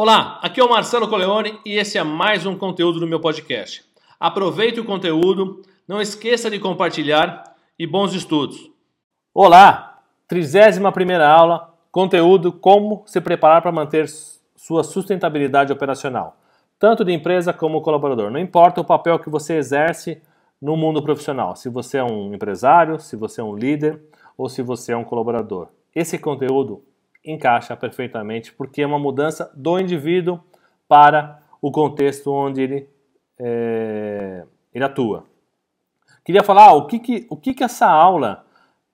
Olá, aqui é o Marcelo Coleone e esse é mais um conteúdo do meu podcast. Aproveite o conteúdo, não esqueça de compartilhar e bons estudos. Olá, 31 primeira aula, conteúdo como se preparar para manter sua sustentabilidade operacional, tanto de empresa como colaborador. Não importa o papel que você exerce no mundo profissional, se você é um empresário, se você é um líder ou se você é um colaborador. Esse conteúdo encaixa perfeitamente porque é uma mudança do indivíduo para o contexto onde ele, é, ele atua. Queria falar ah, o, que, que, o que, que essa aula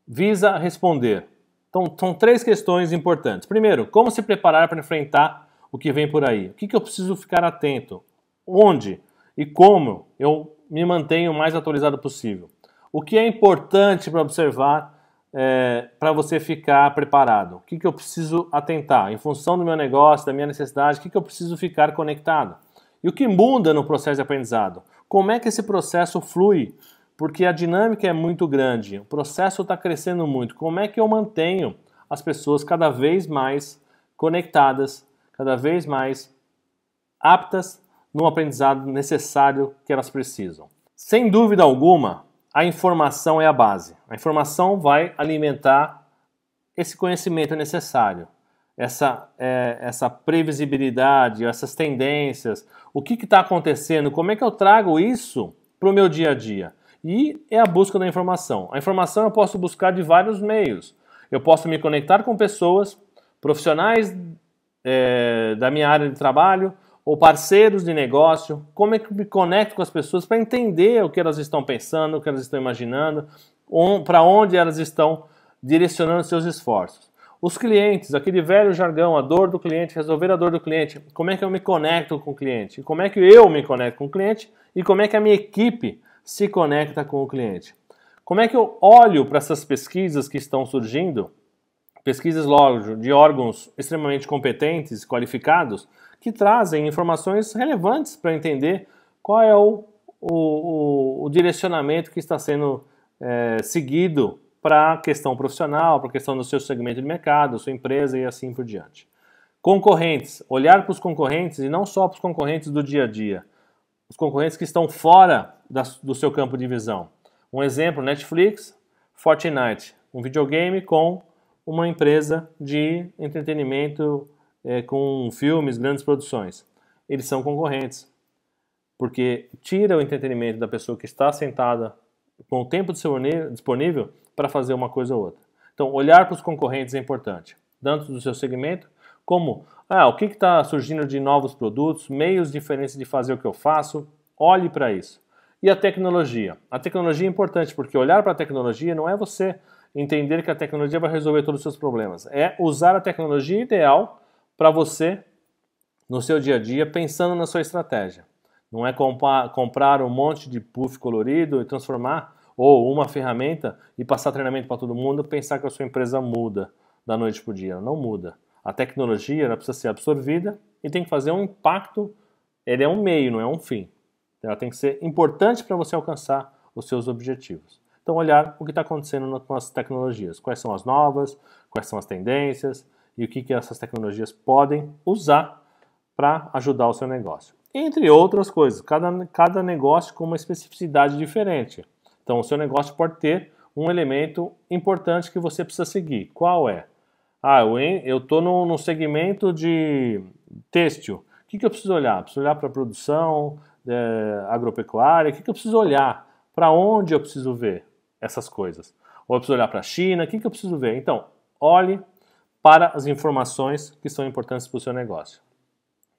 visa responder. Então, são três questões importantes. Primeiro, como se preparar para enfrentar o que vem por aí? O que, que eu preciso ficar atento? Onde e como eu me mantenho o mais atualizado possível? O que é importante para observar é, para você ficar preparado? O que, que eu preciso atentar? Em função do meu negócio, da minha necessidade, o que, que eu preciso ficar conectado? E o que muda no processo de aprendizado? Como é que esse processo flui? Porque a dinâmica é muito grande, o processo está crescendo muito. Como é que eu mantenho as pessoas cada vez mais conectadas, cada vez mais aptas no aprendizado necessário que elas precisam? Sem dúvida alguma, a informação é a base. A informação vai alimentar esse conhecimento necessário, essa, é, essa previsibilidade, essas tendências, o que está acontecendo, como é que eu trago isso para o meu dia a dia. E é a busca da informação. A informação eu posso buscar de vários meios. Eu posso me conectar com pessoas, profissionais é, da minha área de trabalho, ou parceiros de negócio, como é que eu me conecto com as pessoas para entender o que elas estão pensando, o que elas estão imaginando, para onde elas estão direcionando seus esforços. Os clientes, aquele velho jargão, a dor do cliente, resolver a dor do cliente, como é que eu me conecto com o cliente, como é que eu me conecto com o cliente e como é que a minha equipe se conecta com o cliente. Como é que eu olho para essas pesquisas que estão surgindo, pesquisas, lógico, de órgãos extremamente competentes, qualificados, que trazem informações relevantes para entender qual é o, o, o, direcionamento que está sendo é, seguido para a questão profissional, para a questão do seu segmento de mercado, sua empresa e assim por diante. Concorrentes, olhar para os concorrentes e não só para os concorrentes do dia a dia, os concorrentes que estão fora da, do seu campo de visão. Um exemplo, Netflix, Fortnite, um videogame com uma empresa de entretenimento é, com filmes, grandes produções. Eles são concorrentes. Porque tira o entretenimento da pessoa que está sentada com o tempo disponível para fazer uma coisa ou outra. Então, olhar para os concorrentes é importante, tanto do seu segmento, como ah, o que está surgindo de novos produtos, meios diferentes de fazer o que eu faço, olhe para isso. E a tecnologia? A tecnologia é importante porque olhar para a tecnologia não é você entender que a tecnologia vai resolver todos os seus problemas, é usar a tecnologia ideal para você no seu dia a dia, pensando na sua estratégia. Não é comprar um monte de puff colorido e transformar, ou uma ferramenta e passar treinamento para todo mundo, pensar que a sua empresa muda da noite para o dia. Não muda. A tecnologia ela precisa ser absorvida e tem que fazer um impacto. Ele é um meio, não é um fim. Ela tem que ser importante para você alcançar os seus objetivos. Então, olhar o que está acontecendo com as tecnologias. Quais são as novas, quais são as tendências, e o que, que essas tecnologias podem usar para ajudar o seu negócio. Entre outras coisas, cada, cada negócio com uma especificidade diferente. Então, o seu negócio pode ter um elemento importante que você precisa seguir. Qual é? Ah, eu estou no, no, segmento de têxtil. O que, que eu preciso olhar? Preciso olhar para a produção é, agropecuária? O que, que eu preciso olhar? Para onde eu preciso ver essas coisas? Ou eu preciso olhar para a China? O que, que eu preciso ver? Então, olhe para as informações que são importantes para o seu negócio.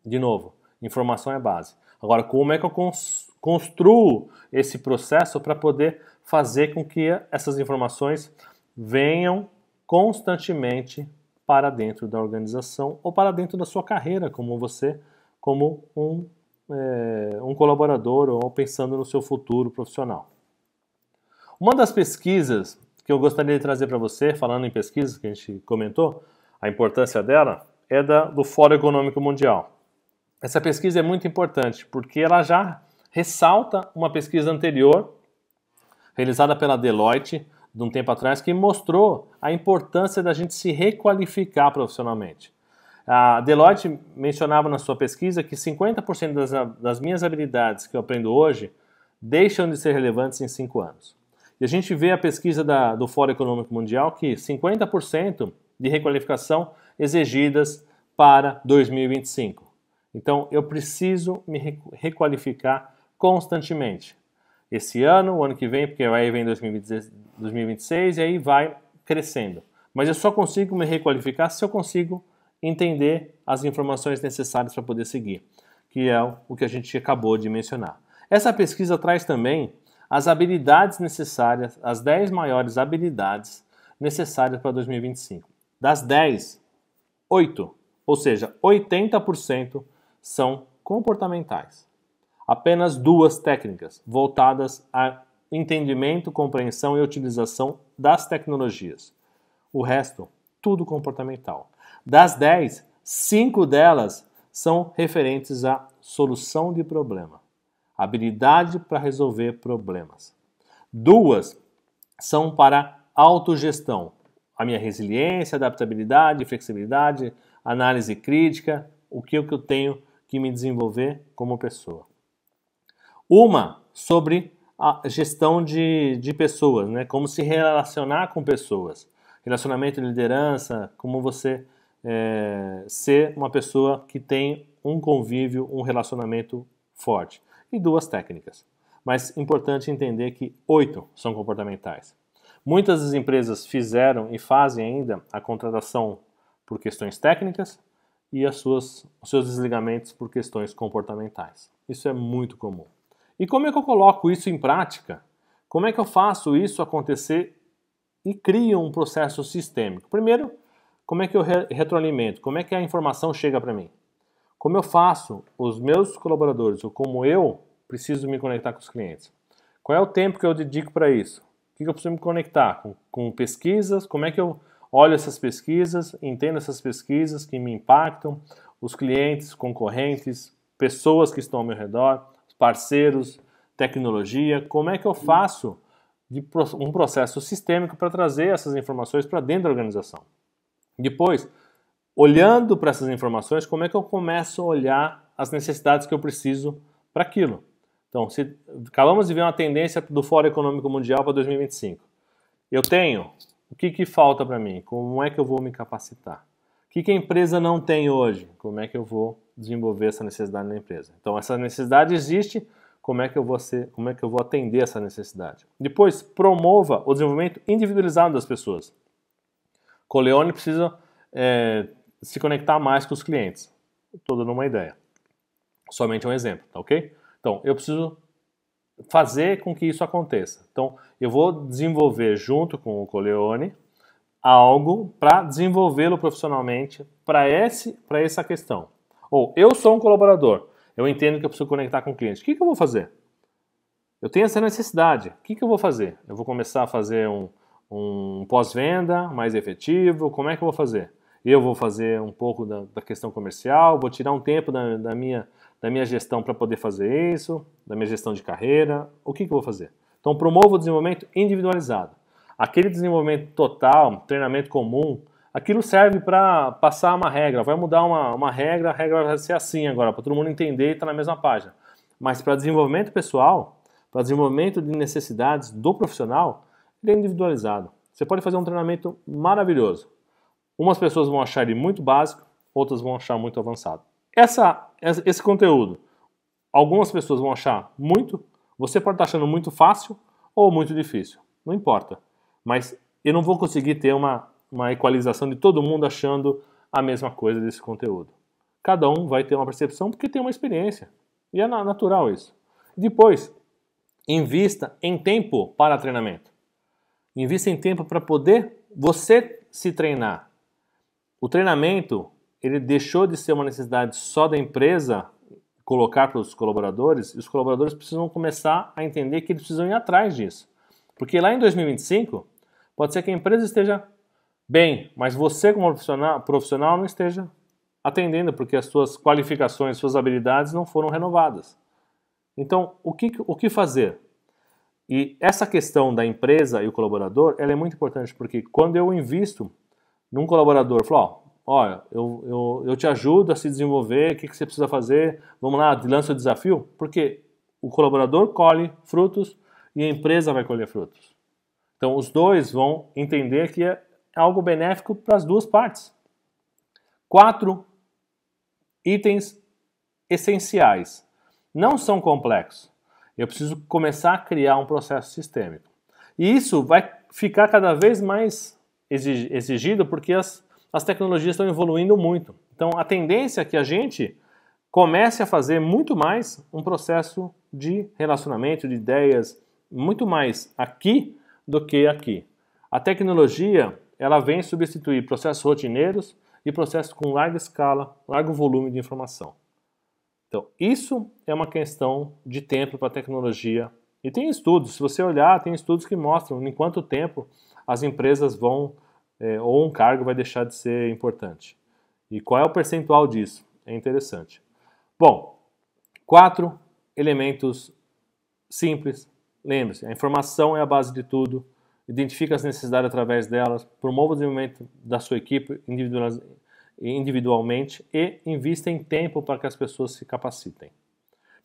De novo, informação é base. Agora, como é que eu construo esse processo para poder fazer com que essas informações venham constantemente para dentro da organização ou para dentro da sua carreira, como você, como um, é, um colaborador ou pensando no seu futuro profissional. Uma das pesquisas que eu gostaria de trazer para você, falando em pesquisas que a gente comentou, a importância dela é da, do Fórum Econômico Mundial. Essa pesquisa é muito importante porque ela já ressalta uma pesquisa anterior realizada pela Deloitte de um tempo atrás que mostrou a importância da gente se requalificar profissionalmente. A Deloitte mencionava na sua pesquisa que 50% das, das minhas habilidades que eu aprendo hoje deixam de ser relevantes em 5 anos. E a gente vê a pesquisa da, do Fórum Econômico Mundial que 50% de requalificação exigidas para 2025. Então eu preciso me requalificar constantemente. Esse ano, o ano que vem, porque aí vem 2026 e aí vai crescendo. Mas eu só consigo me requalificar se eu consigo entender as informações necessárias para poder seguir, que é o que a gente acabou de mencionar. Essa pesquisa traz também as habilidades necessárias, as 10 maiores habilidades necessárias para 2025. Das 10, 8, ou seja, 80% são comportamentais. Apenas duas técnicas voltadas a entendimento, compreensão e utilização das tecnologias. O resto, tudo comportamental. Das 10, 5 delas são referentes à solução de problema, habilidade para resolver problemas. Duas são para autogestão, a minha resiliência, adaptabilidade, flexibilidade, análise crítica, o que eu tenho que me desenvolver como pessoa. Uma sobre a gestão de, de pessoas, né? como se relacionar com pessoas, relacionamento de liderança, como você é, ser uma pessoa que tem um convívio, um relacionamento forte. E duas técnicas. Mas importante entender que oito são comportamentais. Muitas das empresas fizeram e fazem ainda a contratação por questões técnicas e as suas, os seus desligamentos por questões comportamentais. Isso é muito comum. E como é que eu coloco isso em prática? Como é que eu faço isso acontecer e crio um processo sistêmico? Primeiro, como é que eu retroalimento? Como é que a informação chega para mim? Como eu faço os meus colaboradores, ou como eu preciso me conectar com os clientes? Qual é o tempo que eu dedico para isso? O que eu preciso me conectar? Com, com pesquisas? Como é que eu olho essas pesquisas, entendo essas pesquisas que me impactam, os clientes, concorrentes, pessoas que estão ao meu redor? parceiros, tecnologia, como é que eu faço um processo sistêmico para trazer essas informações para dentro da organização. Depois, olhando para essas informações, como é que eu começo a olhar as necessidades que eu preciso para aquilo. Então, se acabamos de ver uma tendência do Fórum Econômico Mundial para 2025. Eu tenho, o que, que falta para mim? Como é que eu vou me capacitar? O que, que a empresa não tem hoje? Como é que eu vou desenvolver essa necessidade na empresa. Então essa necessidade existe, como é que eu vou ser, como é que eu vou atender essa necessidade? Depois, promova o desenvolvimento individualizado das pessoas. Coleone precisa é, se conectar mais com os clientes. Estou dando uma ideia. Somente um exemplo, tá ok? Então, eu preciso fazer com que isso aconteça. Então, eu vou desenvolver junto com o Coleone algo para desenvolvê-lo profissionalmente para essa questão. Ou eu sou um colaborador, eu entendo que eu preciso conectar com o cliente. O que, que eu vou fazer? Eu tenho essa necessidade. O que, que eu vou fazer? Eu vou começar a fazer um, um pós-venda mais efetivo? Como é que eu vou fazer? Eu vou fazer um pouco da, da questão comercial, vou tirar um tempo da, da minha, da minha gestão para poder fazer isso, da minha gestão de carreira. O que, que eu vou fazer? Então, promovo o desenvolvimento individualizado. Aquele desenvolvimento total, treinamento comum, aquilo serve para passar uma regra. Vai mudar uma, uma regra, a regra vai ser assim agora, para todo mundo entender e estar tá na mesma página. Mas para desenvolvimento pessoal, para desenvolvimento de necessidades do profissional, ele é individualizado. Você pode fazer um treinamento maravilhoso. Umas pessoas vão achar ele muito básico, outras vão achar muito avançado. Essa, esse conteúdo, algumas pessoas vão achar muito, você pode estar achando muito fácil ou muito difícil. Não importa. Mas eu não vou conseguir ter uma uma equalização de todo mundo achando a mesma coisa desse conteúdo. Cada um vai ter uma percepção porque tem uma experiência. E é natural isso. Depois, invista em tempo para treinamento. Invista em tempo para poder você se treinar. O treinamento, ele deixou de ser uma necessidade só da empresa colocar para os colaboradores, e os colaboradores precisam começar a entender que eles precisam ir atrás disso. Porque lá em 2025, pode ser que a empresa esteja bem, mas você como profissional, profissional não esteja atendendo porque as suas qualificações, suas habilidades não foram renovadas. Então, o que, o que fazer? E essa questão da empresa e o colaborador, ela é muito importante porque quando eu invisto num colaborador, falo, ó, olha, eu, eu, eu te ajudo a se desenvolver, o que, que você precisa fazer, vamos lá, lança o desafio, porque o colaborador colhe frutos e a empresa vai colher frutos. Então, os dois vão entender que é algo benéfico para as duas partes. Quatro itens essenciais. Não são complexos. Eu preciso começar a criar um processo sistêmico. E isso vai ficar cada vez mais exigido porque as, as tecnologias estão evoluindo muito. Então, a tendência é que a gente comece a fazer muito mais um processo de relacionamento, de ideias, muito mais aqui do que aqui. A tecnologia ela vem substituir processos rotineiros e processos com larga escala, largo volume de informação. Então, isso é uma questão de tempo para a tecnologia. E tem estudos, se você olhar, tem estudos que mostram em quanto tempo as empresas vão, é, ou um cargo vai deixar de ser importante. E qual é o percentual disso? É interessante. Bom, quatro elementos simples. Lembre-se, a informação é a base de tudo identifica as necessidades através delas, promova o desenvolvimento da sua equipe individualmente e invista em tempo para que as pessoas se capacitem.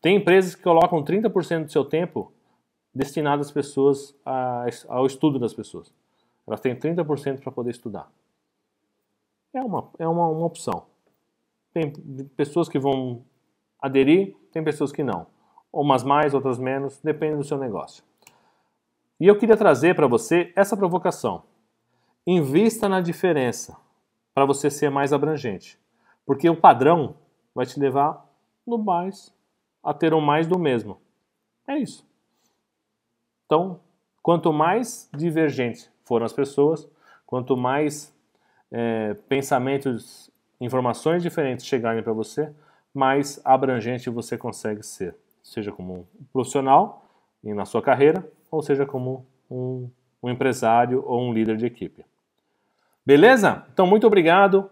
Tem empresas que colocam 30% do seu tempo destinado às pessoas, ao estudo das pessoas. Elas têm 30% para poder estudar. É uma, é uma, uma opção. Tem pessoas que vão aderir, tem pessoas que não. Umas mais, outras menos, depende do seu negócio. E eu queria trazer para você essa provocação. Invista na diferença para você ser mais abrangente. Porque o padrão vai te levar no mais a ter um mais do mesmo. É isso. Então, quanto mais divergentes foram as pessoas, quanto mais é, pensamentos, informações diferentes chegarem para você, mais abrangente você consegue ser. Seja como um profissional e na sua carreira, ou seja como um, um empresário ou um líder de equipe. Beleza? Então, muito obrigado.